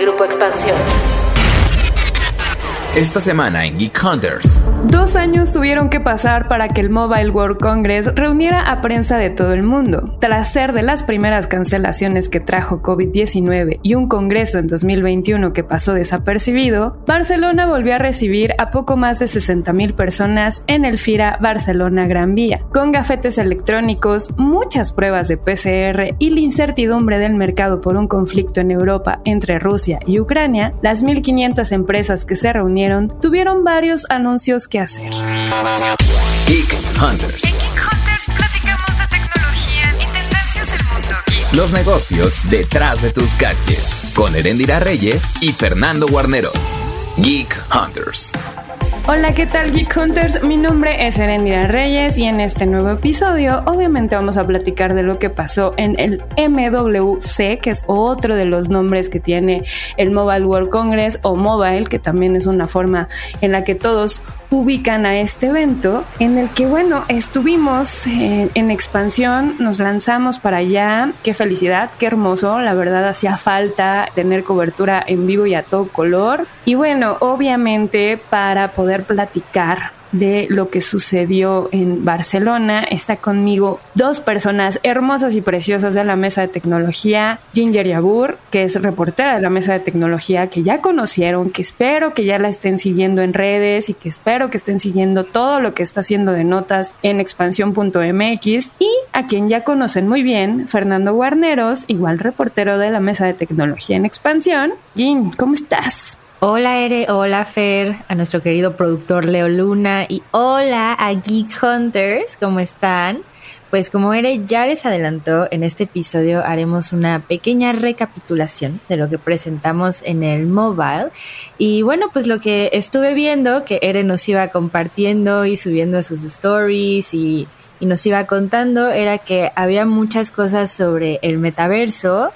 Grupo Expansión. Esta semana en Geek Hunters. Dos años tuvieron que pasar para que el Mobile World Congress reuniera a prensa de todo el mundo. Tras ser de las primeras cancelaciones que trajo COVID-19 y un congreso en 2021 que pasó desapercibido, Barcelona volvió a recibir a poco más de 60.000 personas en el FIRA Barcelona Gran Vía, con gafetes electrónicos, muchas pruebas de PCR y la incertidumbre del mercado por un conflicto en Europa entre Rusia y Ucrania, las 1.500 empresas que se reunieron tuvieron varios anuncios que hacer. Geek Hunters. En Geek Hunters platicamos de tecnología y tendencias del mundo geek. Los negocios detrás de tus gadgets. Con Erendira Reyes y Fernando Guarneros. Geek Hunters. Hola, ¿qué tal Geek Hunters? Mi nombre es Erendira Reyes y en este nuevo episodio obviamente vamos a platicar de lo que pasó en el MWC, que es otro de los nombres que tiene el Mobile World Congress o Mobile, que también es una forma en la que todos ubican a este evento en el que, bueno, estuvimos eh, en expansión, nos lanzamos para allá, qué felicidad, qué hermoso, la verdad hacía falta tener cobertura en vivo y a todo color. Y bueno, obviamente para poder platicar de lo que sucedió en Barcelona. Está conmigo dos personas hermosas y preciosas de la mesa de tecnología, Ginger Yabur, que es reportera de la mesa de tecnología, que ya conocieron, que espero que ya la estén siguiendo en redes y que espero que estén siguiendo todo lo que está haciendo de notas en expansión.mx y a quien ya conocen muy bien, Fernando Guarneros, igual reportero de la mesa de tecnología en expansión. Gin, ¿cómo estás? Hola Ere, hola Fer, a nuestro querido productor Leo Luna y hola a Geek Hunters, ¿cómo están? Pues como Ere ya les adelantó, en este episodio haremos una pequeña recapitulación de lo que presentamos en el mobile. Y bueno, pues lo que estuve viendo, que Ere nos iba compartiendo y subiendo a sus stories y, y nos iba contando, era que había muchas cosas sobre el metaverso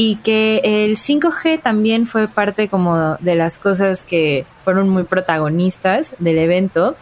y que el 5G también fue parte como de las cosas que fueron muy protagonistas del evento.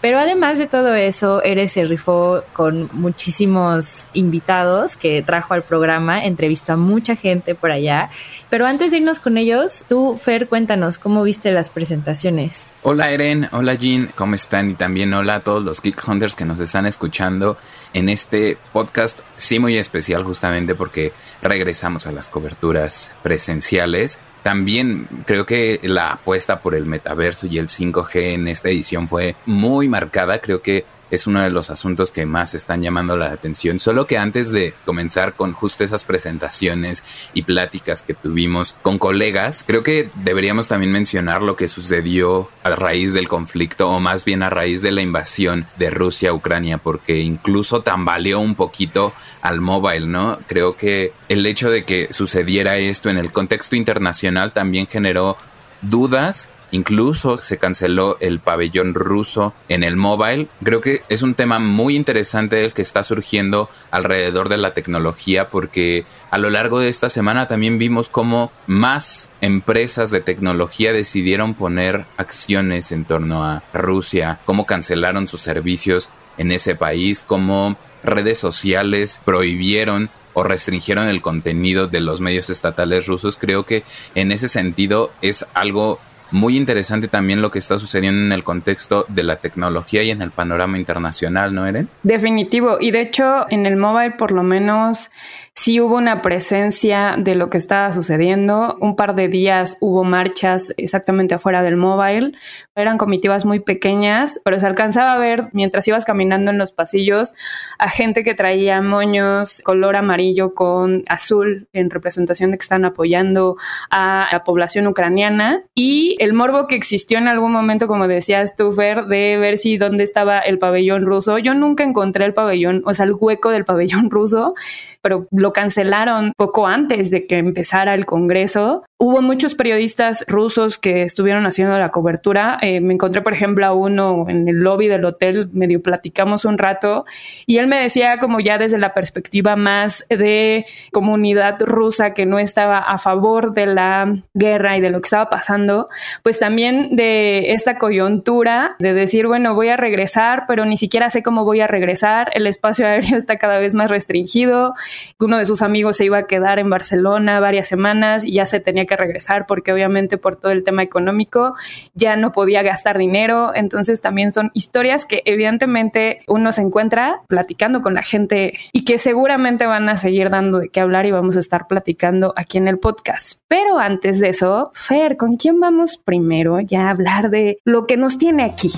Pero además de todo eso, Eres se rifó con muchísimos invitados que trajo al programa, entrevistó a mucha gente por allá. Pero antes de irnos con ellos, tú, Fer, cuéntanos cómo viste las presentaciones. Hola Eren, hola Jean, ¿cómo están? Y también hola a todos los Geek Hunters que nos están escuchando en este podcast, sí muy especial justamente porque regresamos a las coberturas presenciales también creo que la apuesta por el metaverso y el 5G en esta edición fue muy marcada. Creo que es uno de los asuntos que más están llamando la atención. Solo que antes de comenzar con justo esas presentaciones y pláticas que tuvimos con colegas, creo que deberíamos también mencionar lo que sucedió a raíz del conflicto o más bien a raíz de la invasión de Rusia a Ucrania, porque incluso tambaleó un poquito al mobile, ¿no? Creo que el hecho de que sucediera esto en el contexto internacional también generó dudas Incluso se canceló el pabellón ruso en el mobile. Creo que es un tema muy interesante el que está surgiendo alrededor de la tecnología porque a lo largo de esta semana también vimos cómo más empresas de tecnología decidieron poner acciones en torno a Rusia, cómo cancelaron sus servicios en ese país, cómo redes sociales prohibieron o restringieron el contenido de los medios estatales rusos. Creo que en ese sentido es algo muy interesante también lo que está sucediendo en el contexto de la tecnología y en el panorama internacional, ¿no, Eren? Definitivo. Y de hecho, en el mobile, por lo menos, sí hubo una presencia de lo que estaba sucediendo. Un par de días hubo marchas exactamente afuera del mobile. Eran comitivas muy pequeñas, pero se alcanzaba a ver mientras ibas caminando en los pasillos a gente que traía moños color amarillo con azul en representación de que están apoyando a la población ucraniana y el morbo que existió en algún momento, como decías tú, Fer, de ver si dónde estaba el pabellón ruso. Yo nunca encontré el pabellón, o sea, el hueco del pabellón ruso, pero lo cancelaron poco antes de que empezara el Congreso. Hubo muchos periodistas rusos que estuvieron haciendo la cobertura. Eh, me encontré, por ejemplo, a uno en el lobby del hotel, medio platicamos un rato, y él me decía como ya desde la perspectiva más de comunidad rusa que no estaba a favor de la guerra y de lo que estaba pasando, pues también de esta coyuntura de decir, bueno, voy a regresar, pero ni siquiera sé cómo voy a regresar, el espacio aéreo está cada vez más restringido, uno de sus amigos se iba a quedar en Barcelona varias semanas y ya se tenía que regresar porque obviamente por todo el tema económico ya no podía gastar dinero. Entonces también son historias que evidentemente uno se encuentra platicando con la gente y que seguramente van a seguir dando de qué hablar y vamos a estar platicando aquí en el podcast. Pero antes de eso, Fer, ¿con quién vamos primero ya a hablar de lo que nos tiene aquí?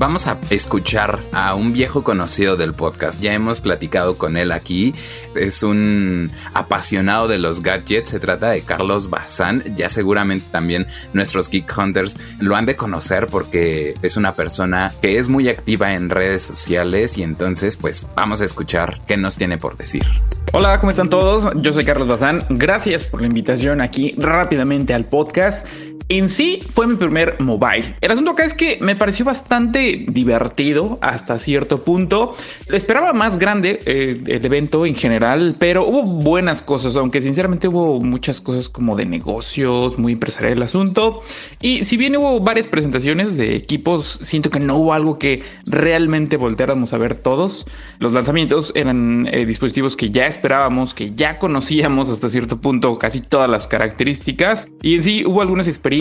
Vamos a escuchar a un viejo conocido del podcast. Ya hemos platicado con él aquí. Es un apasionado de los gadgets. Se trata de Carlos Bazán. Ya seguramente también nuestros Geek Hunters lo han de conocer porque es una persona que es muy activa en redes sociales y entonces pues vamos a escuchar qué nos tiene por decir. Hola, ¿cómo están todos? Yo soy Carlos Bazán. Gracias por la invitación aquí rápidamente al podcast. En sí fue mi primer mobile. El asunto acá es que me pareció bastante divertido hasta cierto punto. Esperaba más grande eh, el evento en general, pero hubo buenas cosas, aunque sinceramente hubo muchas cosas como de negocios, muy empresarial el asunto. Y si bien hubo varias presentaciones de equipos, siento que no hubo algo que realmente volteáramos a ver todos. Los lanzamientos eran eh, dispositivos que ya esperábamos, que ya conocíamos hasta cierto punto casi todas las características. Y en sí hubo algunas experiencias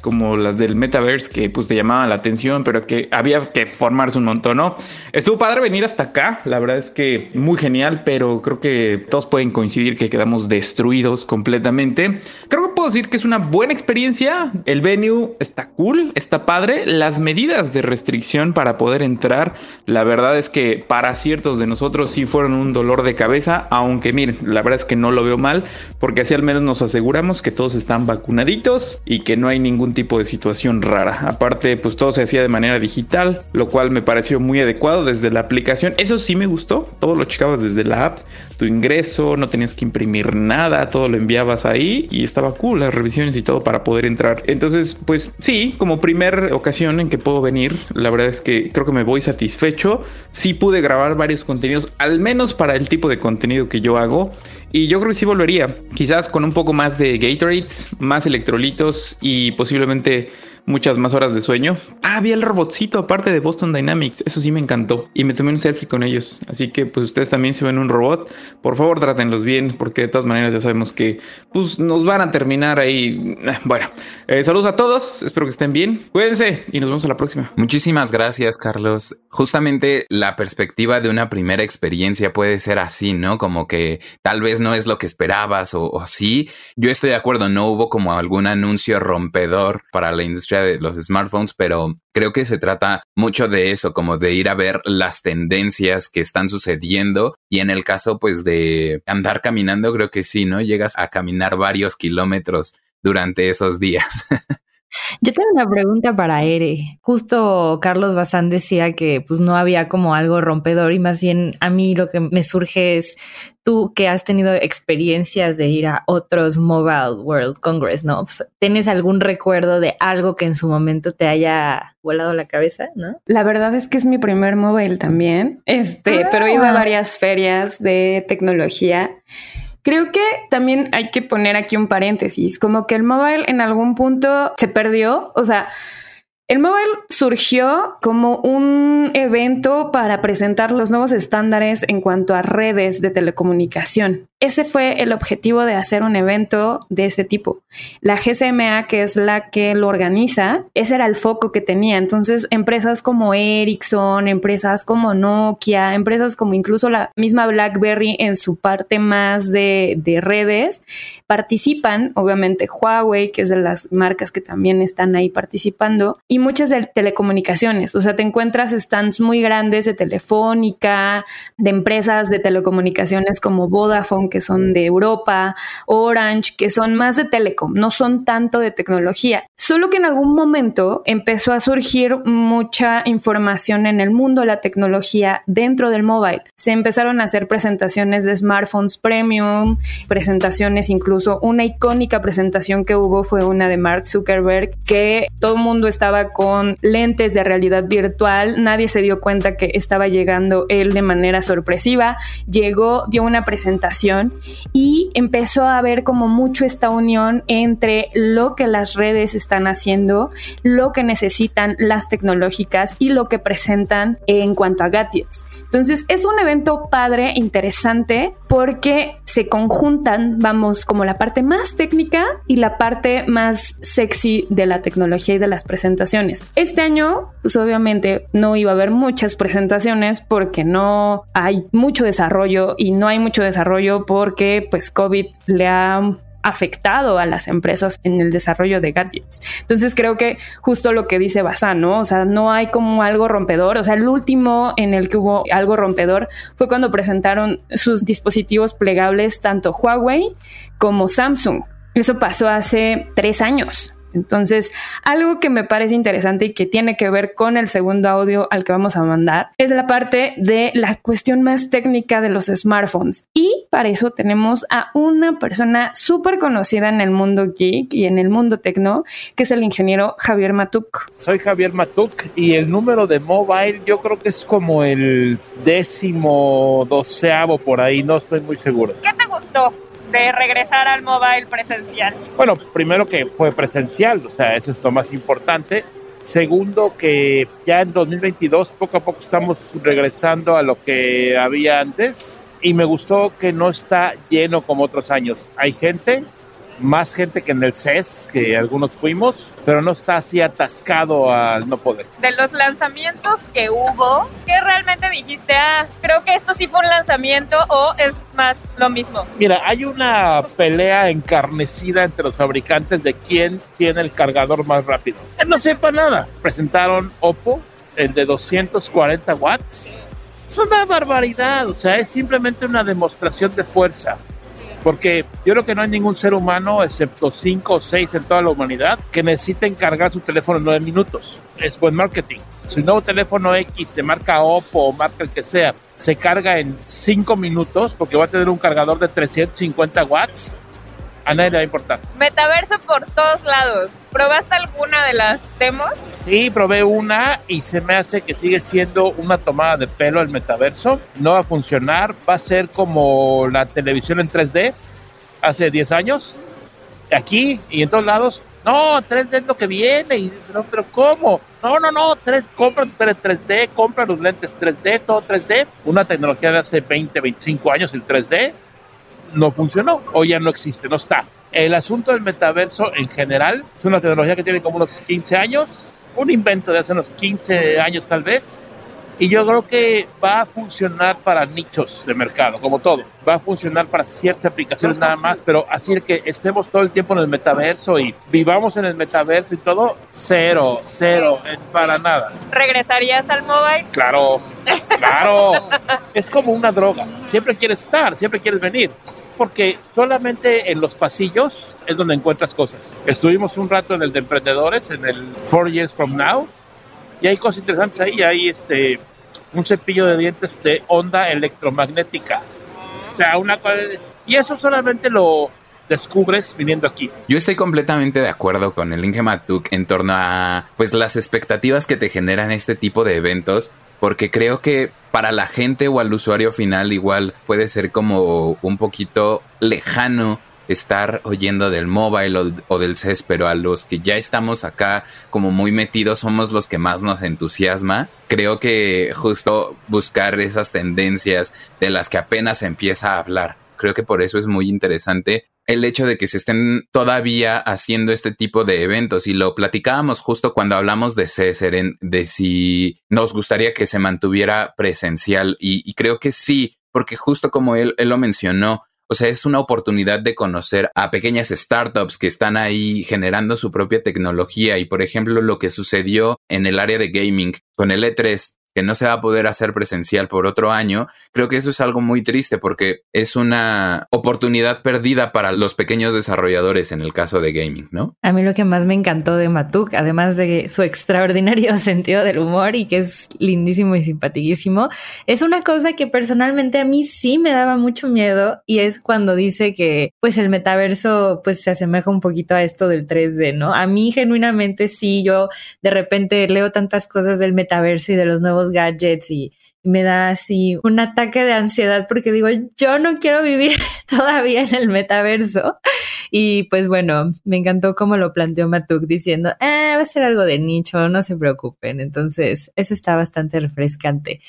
como las del metaverse que pues te llamaban la atención, pero que había que formarse un montón, ¿no? Estuvo padre venir hasta acá, la verdad es que muy genial, pero creo que todos pueden coincidir que quedamos destruidos completamente. Creo que puedo decir que es una buena experiencia, el venue está cool, está padre, las medidas de restricción para poder entrar, la verdad es que para ciertos de nosotros sí fueron un dolor de cabeza, aunque miren, la verdad es que no lo veo mal, porque así al menos nos aseguramos que todos están vacunaditos y que no hay ningún tipo de situación rara. Aparte, pues todo se hacía de manera digital, lo cual me pareció muy adecuado desde la aplicación. Eso sí me gustó, todo lo checabas desde la app, tu ingreso, no tenías que imprimir nada, todo lo enviabas ahí y estaba cool las revisiones y todo para poder entrar. Entonces, pues sí, como primer ocasión en que puedo venir, la verdad es que creo que me voy satisfecho. Sí pude grabar varios contenidos, al menos para el tipo de contenido que yo hago. Y yo creo que sí volvería, quizás con un poco más de Gatorades, más electrolitos y posiblemente muchas más horas de sueño. Ah, había el robotcito aparte de Boston Dynamics, eso sí me encantó. Y me tomé un selfie con ellos. Así que pues ustedes también si ven un robot, por favor trátenlos bien, porque de todas maneras ya sabemos que pues nos van a terminar ahí. Bueno, eh, saludos a todos, espero que estén bien. Cuídense y nos vemos a la próxima. Muchísimas gracias, Carlos. Justamente la perspectiva de una primera experiencia puede ser así, ¿no? Como que tal vez no es lo que esperabas o, o sí. Yo estoy de acuerdo, no hubo como algún anuncio rompedor para la industria de los smartphones, pero creo que se trata mucho de eso, como de ir a ver las tendencias que están sucediendo y en el caso pues de andar caminando, creo que sí, ¿no? Llegas a caminar varios kilómetros durante esos días. Yo tengo una pregunta para Ere. Justo Carlos Bazán decía que pues no había como algo rompedor y más bien a mí lo que me surge es tú que has tenido experiencias de ir a otros Mobile World Congress, ¿no? Pues, ¿Tienes algún recuerdo de algo que en su momento te haya volado la cabeza, no? La verdad es que es mi primer mobile también, este, pero he ido a varias ferias de tecnología Creo que también hay que poner aquí un paréntesis, como que el mobile en algún punto se perdió, o sea, el mobile surgió como un evento para presentar los nuevos estándares en cuanto a redes de telecomunicación. Ese fue el objetivo de hacer un evento de ese tipo. La GSMA, que es la que lo organiza, ese era el foco que tenía. Entonces, empresas como Ericsson, empresas como Nokia, empresas como incluso la misma BlackBerry en su parte más de, de redes, participan, obviamente Huawei, que es de las marcas que también están ahí participando, y muchas de telecomunicaciones. O sea, te encuentras stands muy grandes de Telefónica, de empresas de telecomunicaciones como Vodafone, que son de Europa, Orange, que son más de telecom, no son tanto de tecnología. Solo que en algún momento empezó a surgir mucha información en el mundo la tecnología dentro del mobile. Se empezaron a hacer presentaciones de smartphones premium, presentaciones incluso una icónica presentación que hubo fue una de Mark Zuckerberg que todo el mundo estaba con lentes de realidad virtual. Nadie se dio cuenta que estaba llegando él de manera sorpresiva. Llegó, dio una presentación y empezó a ver como mucho esta unión entre lo que las redes están haciendo, lo que necesitan las tecnológicas y lo que presentan en cuanto a gadgets. Entonces es un evento padre, interesante, porque se conjuntan, vamos, como la parte más técnica y la parte más sexy de la tecnología y de las presentaciones. Este año, pues obviamente no iba a haber muchas presentaciones porque no hay mucho desarrollo y no hay mucho desarrollo porque pues COVID le ha afectado a las empresas en el desarrollo de gadgets. Entonces creo que justo lo que dice Bazán, ¿no? O sea, no hay como algo rompedor. O sea, el último en el que hubo algo rompedor fue cuando presentaron sus dispositivos plegables tanto Huawei como Samsung. Eso pasó hace tres años. Entonces, algo que me parece interesante y que tiene que ver con el segundo audio al que vamos a mandar es la parte de la cuestión más técnica de los smartphones. Y para eso tenemos a una persona súper conocida en el mundo geek y en el mundo tecno, que es el ingeniero Javier Matuk. Soy Javier Matuk y el número de mobile yo creo que es como el décimo doceavo por ahí, no estoy muy seguro. ¿Qué te gustó? De regresar al mobile presencial? Bueno, primero que fue presencial, o sea, eso es lo más importante. Segundo, que ya en 2022 poco a poco estamos regresando a lo que había antes y me gustó que no está lleno como otros años. Hay gente, más gente que en el CES, que algunos fuimos, pero no está así atascado al no poder. De los lanzamientos que hubo, ¿qué realmente dijiste? Ah, creo que esto sí fue un lanzamiento o es más lo mismo. Mira, hay una pelea encarnecida entre los fabricantes de quién tiene el cargador más rápido. No sepa nada. Presentaron Oppo, el de 240 watts. Es una barbaridad, o sea, es simplemente una demostración de fuerza porque yo creo que no hay ningún ser humano, excepto cinco o seis en toda la humanidad, que necesiten cargar su teléfono en nueve minutos. Es buen marketing. Si nuevo teléfono X de marca Oppo o marca el que sea se carga en cinco minutos porque va a tener un cargador de 350 watts, a nadie le va a importar. Metaverso por todos lados. ¿Probaste alguna de las demos? Sí, probé una y se me hace que sigue siendo una tomada de pelo el metaverso. No va a funcionar, va a ser como la televisión en 3D hace 10 años. Aquí y en todos lados. No, 3D es lo que viene. Y, no, pero ¿cómo? No, no, no, 3, compra 3D, compra los lentes 3D, todo 3D. Una tecnología de hace 20, 25 años, el 3D no funcionó o ya no existe, no está. El asunto del metaverso en general es una tecnología que tiene como unos 15 años, un invento de hace unos 15 años tal vez, y yo creo que va a funcionar para nichos de mercado, como todo. Va a funcionar para ciertas aplicaciones nada más, pero así que estemos todo el tiempo en el metaverso y vivamos en el metaverso y todo, cero, cero, para nada. ¿Regresarías al mobile? Claro, claro. es como una droga. Siempre quieres estar, siempre quieres venir porque solamente en los pasillos es donde encuentras cosas. Estuvimos un rato en el de emprendedores, en el Four Years From Now, y hay cosas interesantes ahí. Hay este, un cepillo de dientes de onda electromagnética. O sea, una Y eso solamente lo descubres viniendo aquí. Yo estoy completamente de acuerdo con el Inge Matuk en torno a pues las expectativas que te generan este tipo de eventos porque creo que para la gente o al usuario final igual puede ser como un poquito lejano estar oyendo del mobile o, del CES, pero a los que ya estamos acá como muy metidos somos los que más nos entusiasma. Creo que justo buscar esas tendencias de las que apenas empieza a hablar. Creo que por eso es muy interesante el hecho de que se estén todavía haciendo este tipo de eventos y lo platicábamos justo cuando hablamos de César, de si nos gustaría que se mantuviera presencial y, creo que sí, porque justo como él lo mencionó, o sea, es una oportunidad de conocer a pequeñas startups que están ahí generando su propia tecnología. Y, por ejemplo, lo que sucedió en el área de gaming con el E3 que no se va a poder hacer presencial por otro año, creo que eso es algo muy triste porque es una oportunidad perdida para los pequeños desarrolladores en el caso de gaming, ¿no? A mí lo que más me encantó de Matuk, además de su extraordinario sentido del humor y que es lindísimo y simpaticísimo, es una cosa que personalmente a mí sí me daba mucho miedo y es cuando dice que pues el metaverso pues se asemeja un poquito a esto del 3D, ¿no? A mí genuinamente sí, yo de repente leo tantas cosas del metaverso y de los nuevos gadgets y me da así un ataque de ansiedad porque digo, yo no quiero vivir todavía en el metaverso. Y pues bueno, me encantó cómo lo planteó Matuk diciendo, ah, va a ser algo de nicho, no se preocupen. Entonces, eso está bastante refrescante.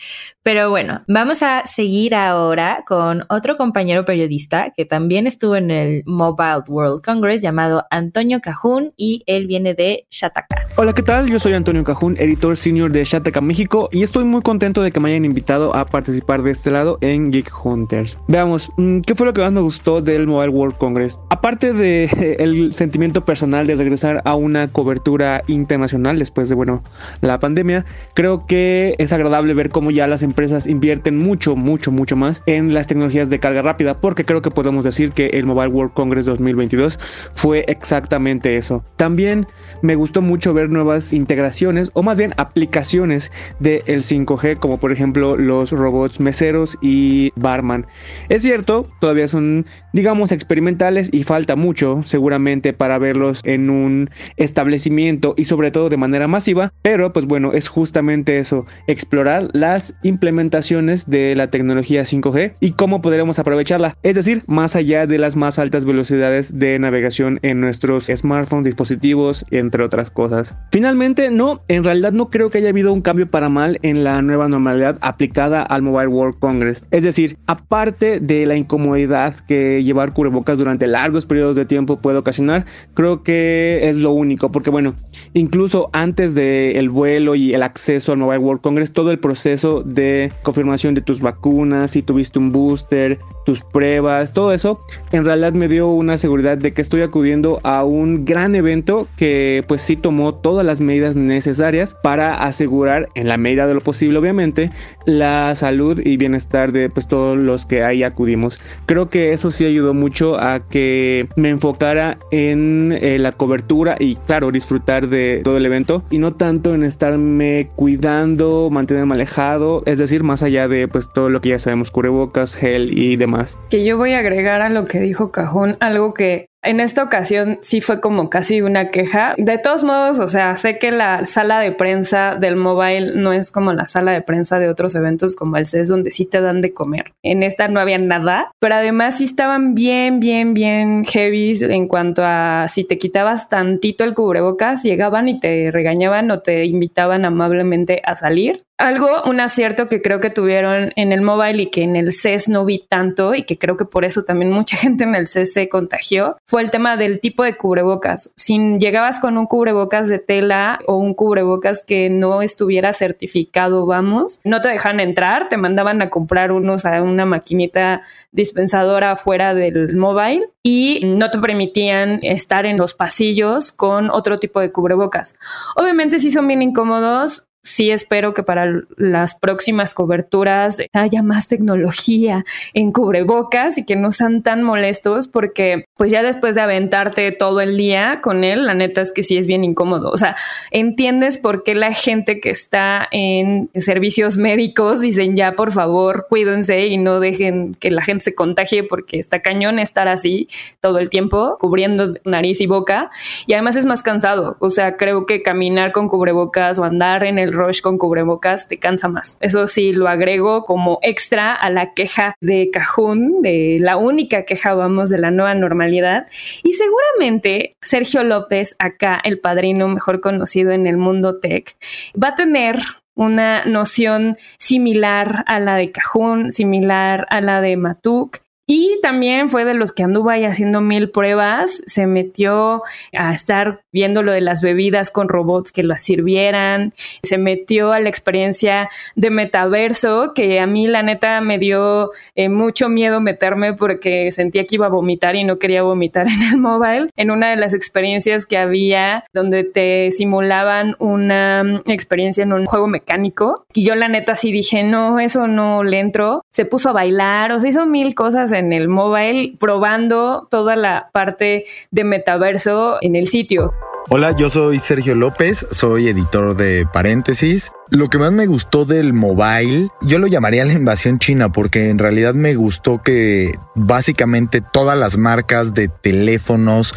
Pero bueno, vamos a seguir ahora con otro compañero periodista que también estuvo en el Mobile World Congress llamado Antonio Cajún y él viene de Shataka. Hola, ¿qué tal? Yo soy Antonio Cajún, editor senior de Shataka México y estoy muy contento de que me hayan invitado a participar de este lado en Geek Hunters. Veamos, mm, ¿qué fue lo que más me gustó del Mobile World Congress? Aparte de el sentimiento personal de regresar a una cobertura internacional después de, bueno, la pandemia, creo que es agradable ver cómo ya las empresas invierten mucho, mucho, mucho más en las tecnologías de carga rápida, porque creo que podemos decir que el Mobile World Congress 2022 fue exactamente eso. También me gustó mucho ver nuevas integraciones, o más bien aplicaciones del 5G, como por ejemplo los robots meseros y barman. Es cierto, todavía son, digamos, experimentales y falta mucho seguramente para verlos en un establecimiento y sobre todo de manera masiva, pero pues bueno, es justamente eso, explorar las implementaciones de la tecnología 5G y cómo podremos aprovecharla, es decir, más allá de las más altas velocidades de navegación en nuestros smartphones, dispositivos, entre otras cosas. Finalmente, no, en realidad no creo que haya habido un cambio para mal en la nueva normalidad aplicada al Mobile World Congress. Es decir, aparte de la incomodidad que llevar cubrebocas durante largos periodos de tiempo puede ocasionar, creo que es lo único, porque bueno, incluso antes del vuelo y el acceso al Mobile World Congress, todo el proceso de confirmación de tus vacunas, si tuviste un booster, tus pruebas, todo eso, en realidad me dio una seguridad de que estoy acudiendo a un gran evento que pues sí tomó todas las medidas necesarias para asegurar, en la medida de lo posible obviamente, la salud y bienestar de pues todos los que ahí acudimos. Creo que eso sí ayudó mucho a que me enfocara en eh, la cobertura y claro, disfrutar de todo el evento y no tanto en estarme cuidando, mantenerme alejado, es decir, más allá de pues todo lo que ya sabemos, cubrebocas, gel y demás. Que yo voy a agregar a lo que dijo Cajón algo que en esta ocasión sí fue como casi una queja. De todos modos, o sea, sé que la sala de prensa del mobile no es como la sala de prensa de otros eventos como el CES donde sí te dan de comer. En esta no había nada, pero además sí estaban bien, bien, bien heavy en cuanto a si te quitabas tantito el cubrebocas, llegaban y te regañaban o te invitaban amablemente a salir. Algo, un acierto que creo que tuvieron en el mobile y que en el CES no vi tanto y que creo que por eso también mucha gente en el CES se contagió, fue el tema del tipo de cubrebocas. Si llegabas con un cubrebocas de tela o un cubrebocas que no estuviera certificado, vamos, no te dejan entrar, te mandaban a comprar unos a una maquinita dispensadora fuera del mobile y no te permitían estar en los pasillos con otro tipo de cubrebocas. Obviamente sí son bien incómodos, sí espero que para las próximas coberturas haya más tecnología en cubrebocas y que no sean tan molestos porque pues ya después de aventarte todo el día con él, la neta es que sí es bien incómodo. O sea, entiendes por qué la gente que está en servicios médicos dicen ya por favor cuídense y no dejen que la gente se contagie porque está cañón estar así todo el tiempo cubriendo nariz y boca y además es más cansado. O sea, creo que caminar con cubrebocas o andar en el rush con cubrebocas te cansa más. Eso sí, lo agrego como extra a la queja de Cajún, de la única queja, vamos, de la nueva normalidad. Y seguramente Sergio López, acá el padrino mejor conocido en el mundo tech, va a tener una noción similar a la de Cajún, similar a la de Matuk, Y también fue de los que anduvo ahí haciendo mil pruebas, se metió a estar viendo lo de las bebidas con robots que las sirvieran, se metió a la experiencia de metaverso, que a mí la neta me dio eh, mucho miedo meterme porque sentía que iba a vomitar y no quería vomitar en el mobile. En una de las experiencias que había donde te simulaban una mm, experiencia en un juego mecánico y yo la neta sí dije, no, eso no le entró. Se puso a bailar, o se hizo mil cosas en el mobile probando toda la parte de metaverso en el sitio. Hola, yo soy Sergio López, soy editor de Paréntesis lo que más me gustó del mobile, yo lo llamaría la invasión china porque en realidad me gustó que básicamente todas las marcas de teléfonos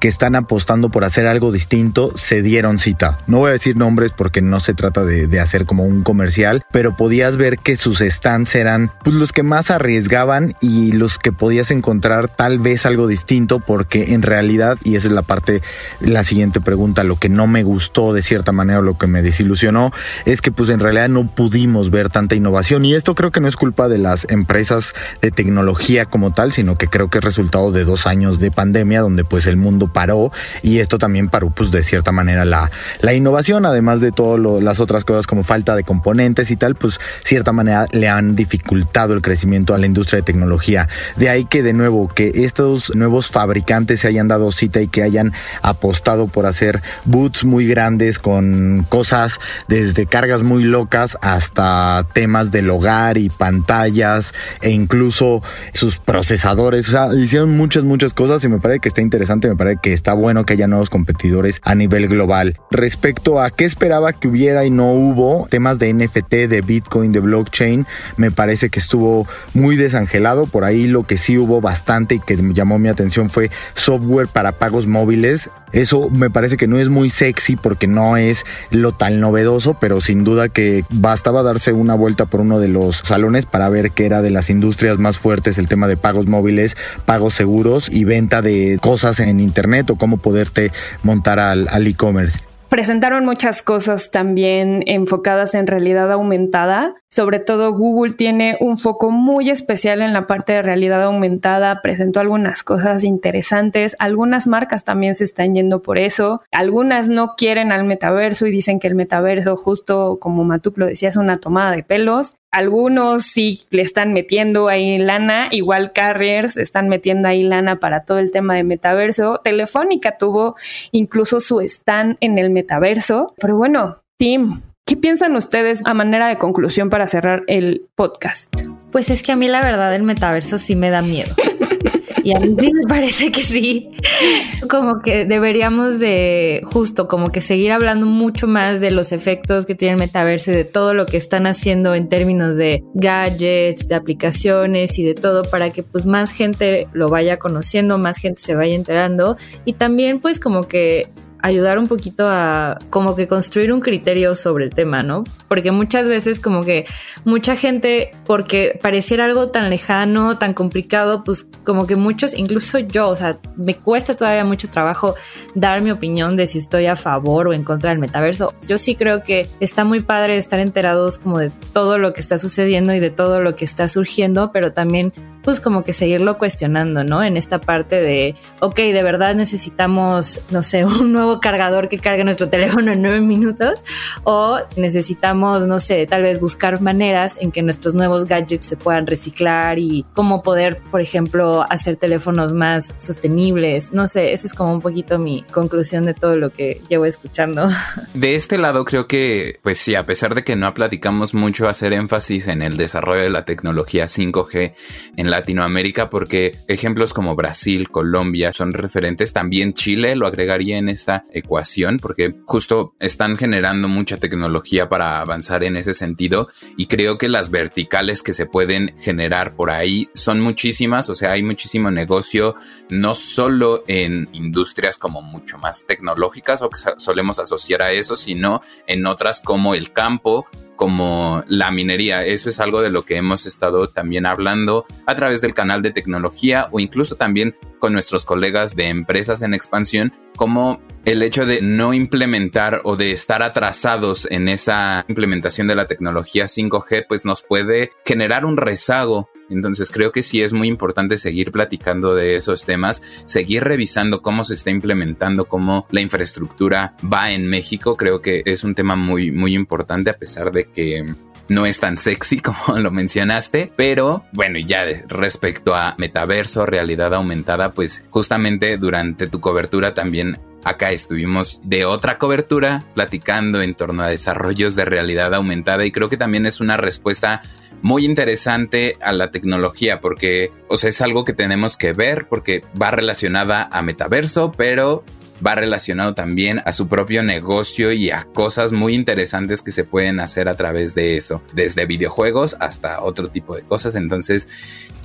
que están apostando por hacer algo distinto se dieron cita. No voy a decir nombres porque no se trata de, hacer como un comercial, pero podías ver que sus stands eran pues, los que más arriesgaban y los que podías encontrar tal vez algo distinto porque en realidad, y esa es la parte, la siguiente pregunta, lo que no me gustó de cierta manera o lo que me desilusionó es que pues en realidad no pudimos ver tanta innovación y esto creo que no es culpa de las empresas de tecnología como tal, sino que creo que es resultado de dos años de pandemia donde pues el mundo paró y esto también paró pues de cierta manera la, la innovación, además de todas las otras cosas como falta de componentes y tal, pues cierta manera le han dificultado el crecimiento a la industria de tecnología. De ahí que de nuevo que estos nuevos fabricantes se hayan dado cita y que hayan apostado por hacer boots muy grandes con cosas desde carga muy locas hasta temas del hogar y pantallas e incluso sus procesadores. O sea, hicieron muchas, muchas cosas y me parece que está interesante, me parece que está bueno que haya nuevos competidores a nivel global. Respecto a qué esperaba que hubiera y no hubo, temas de NFT, de Bitcoin, de blockchain, me parece que estuvo muy desangelado. Por ahí lo que sí hubo bastante y que llamó mi atención fue software para pagos móviles. Eso me parece que no es muy sexy porque no es lo tan novedoso, pero sin duda que bastaba darse una vuelta por uno de los salones para ver que era de las industrias más fuertes el tema de pagos móviles, pagos seguros y venta de cosas en internet o cómo poderte montar al e-commerce. Presentaron muchas cosas también enfocadas en realidad aumentada. Sobre todo Google tiene un foco muy especial en la parte de realidad aumentada. Presentó algunas cosas interesantes. Algunas marcas también se están yendo por eso. Algunas no quieren al metaverso y dicen que el metaverso, justo como Matuk lo decía, es una tomada de pelos. Algunos sí le están metiendo ahí lana, igual Carriers están metiendo ahí lana para todo el tema de metaverso. Telefónica tuvo incluso su stand en el metaverso. Pero bueno, Tim, ¿qué piensan ustedes a manera de conclusión para cerrar el podcast? Pues es que a mí la verdad el metaverso sí me da miedo. Y a mí me parece que sí, como que deberíamos de justo como que seguir hablando mucho más de los efectos que tiene el metaverso y de todo lo que están haciendo en términos de gadgets, de aplicaciones y de todo para que pues más gente lo vaya conociendo, más gente se vaya enterando. Y también pues como que ayudar un poquito a como que construir un criterio sobre el tema, ¿no? Porque muchas veces como que mucha gente, porque pareciera algo tan lejano, tan complicado, pues como que muchos, incluso yo, o sea, me cuesta todavía mucho trabajo dar mi opinión de si estoy a favor o en contra del metaverso. Yo sí creo que está muy padre estar enterados como de todo lo que está sucediendo y de todo lo que está surgiendo, pero también pues como que seguirlo cuestionando, ¿no? En esta parte de, ok, de verdad necesitamos, no sé, un nuevo cargador que cargue nuestro teléfono en nueve minutos o necesitamos, no sé, tal vez buscar maneras en que nuestros nuevos gadgets se puedan reciclar y cómo poder, por ejemplo, hacer teléfonos más sostenibles. No sé, esa es como un poquito mi conclusión de todo lo que llevo escuchando. De este lado creo que, pues sí, a pesar de que no platicamos mucho, hacer énfasis en el desarrollo de la tecnología 5G en la Latinoamérica porque ejemplos como Brasil, Colombia son referentes. También Chile lo agregaría en esta ecuación porque justo están generando mucha tecnología para avanzar en ese sentido y creo que las verticales que se pueden generar por ahí son muchísimas. O sea, hay muchísimo negocio no solo en industrias como mucho más tecnológicas o que solemos asociar a eso, sino en otras como el campo como la minería. Eso es algo de lo que hemos estado también hablando a través del canal de tecnología o incluso también con nuestros colegas de empresas en expansión, como el hecho de no implementar o de estar atrasados en esa implementación de la tecnología 5G, pues nos puede generar un rezago Entonces creo que sí es muy importante seguir platicando de esos temas, seguir revisando cómo se está implementando, cómo la infraestructura va en México. Creo que es un tema muy, muy importante a pesar de que no es tan sexy como lo mencionaste, pero bueno, ya respecto a metaverso, realidad aumentada, pues justamente durante tu cobertura también Acá estuvimos de otra cobertura platicando en torno a desarrollos de realidad aumentada y creo que también es una respuesta muy interesante a la tecnología porque, o sea, es algo que tenemos que ver porque va relacionada a metaverso, pero va relacionado también a su propio negocio y a cosas muy interesantes que se pueden hacer a través de eso, desde videojuegos hasta otro tipo de cosas. Entonces,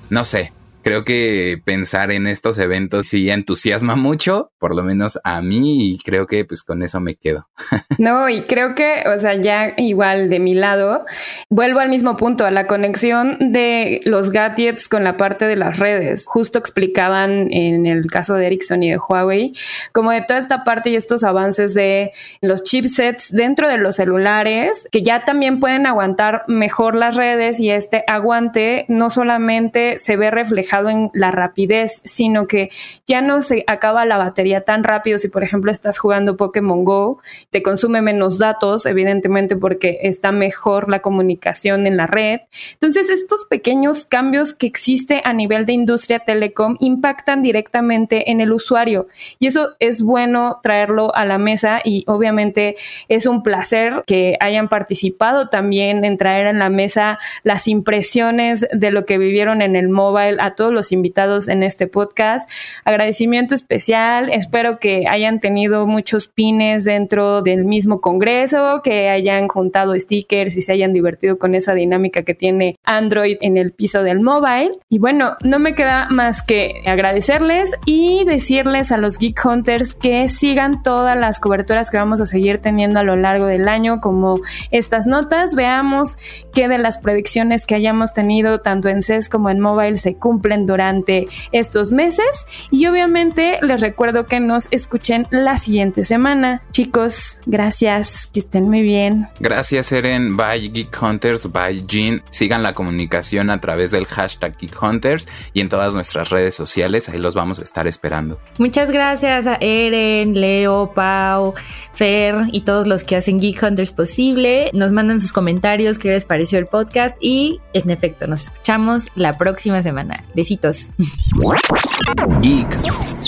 no sé, creo que pensar en estos eventos sí entusiasma mucho, por lo menos a mí, y creo que pues con eso me quedo. No, y creo que, o sea, ya igual de mi lado, vuelvo al mismo punto, a la conexión de los gadgets con la parte de las redes. Justo explicaban en el caso de Ericsson y de Huawei, como de toda esta parte y estos avances de los chipsets dentro de los celulares, que ya también pueden aguantar mejor las redes y este aguante no solamente se ve reflejado en la rapidez, sino que ya no se acaba la batería tan rápido si, por ejemplo, estás jugando Pokémon Go, te consume menos datos, evidentemente porque está mejor la comunicación en la red. Entonces, estos pequeños cambios que existe a nivel de industria telecom impactan directamente en el usuario y eso es bueno traerlo a la mesa y obviamente es un placer que hayan participado también en traer en la mesa las impresiones de lo que vivieron en el mobile a todos los invitados en este podcast. Agradecimiento especial. Espero que hayan tenido muchos pines dentro del mismo congreso, que hayan juntado stickers y se hayan divertido con esa dinámica que tiene Android en el piso del mobile. Y bueno, no me queda más que agradecerles y decirles a los Geek Hunters que sigan todas las coberturas que vamos a seguir teniendo a lo largo del año, como estas notas. Veamos qué de las predicciones que hayamos tenido tanto en CES como en mobile se cumplen durante estos meses. Y obviamente les recuerdo que nos escuchen la siguiente semana. Chicos, gracias, que estén muy bien. Gracias, Eren. Bye, Geek Hunters. Bye, Jean. Sigan la comunicación a través del hashtag Geek Hunters y en todas nuestras redes sociales. Ahí los vamos a estar esperando. Muchas gracias a Eren, Leo, Pau, Fer y todos los que hacen Geek Hunters posible. Nos mandan sus comentarios, qué les pareció el podcast y en efecto, nos escuchamos la próxima semana. Besitos. Geek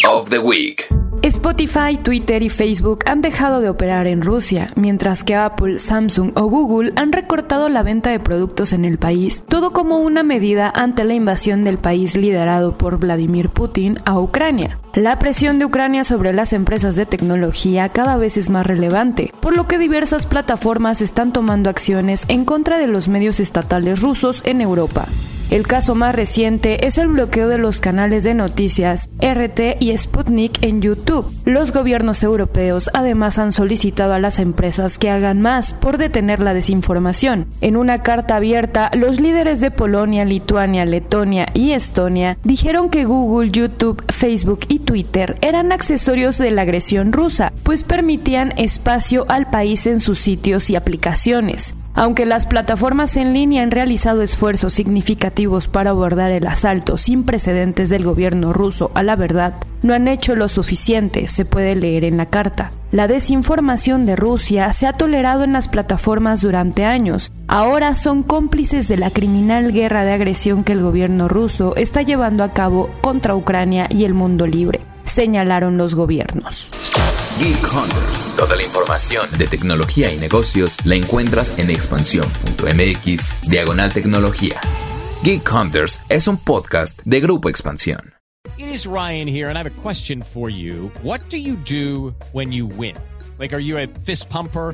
of the Week. Spotify, Twitter y Facebook han dejado de operar en Rusia, mientras que Apple, Samsung o Google han recortado la venta de productos en el país, todo como una medida ante la invasión del país liderado por Vladimir Putin a Ucrania. La presión de Ucrania sobre las empresas de tecnología cada vez es más relevante, por lo que diversas plataformas están tomando acciones en contra de los medios estatales rusos en Europa. El caso más reciente es el bloqueo de los canales de noticias RT y Sputnik en YouTube. Los gobiernos europeos además han solicitado a las empresas que hagan más por detener la desinformación. En una carta abierta, los líderes de Polonia, Lituania, Letonia y Estonia dijeron que Google, YouTube, Facebook y Twitter eran accesorios de la agresión rusa, pues permitían espacio al país en sus sitios y aplicaciones. Aunque las plataformas en línea han realizado esfuerzos significativos para abordar el asalto sin precedentes del gobierno ruso a la verdad, no han hecho lo suficiente, se puede leer en la carta. La desinformación de Rusia se ha tolerado en las plataformas durante años. Ahora son cómplices de la criminal guerra de agresión que el gobierno ruso está llevando a cabo contra Ucrania y el mundo libre, señalaron los gobiernos. Geek Hunters. Toda la información de tecnología y negocios la encuentras en expansión.mx, diagonal tecnología. Geek Hunters es un podcast de Grupo Expansión. It is Ryan here, and I have a question for you. What do you do when you win? Like, are you a fist pumper?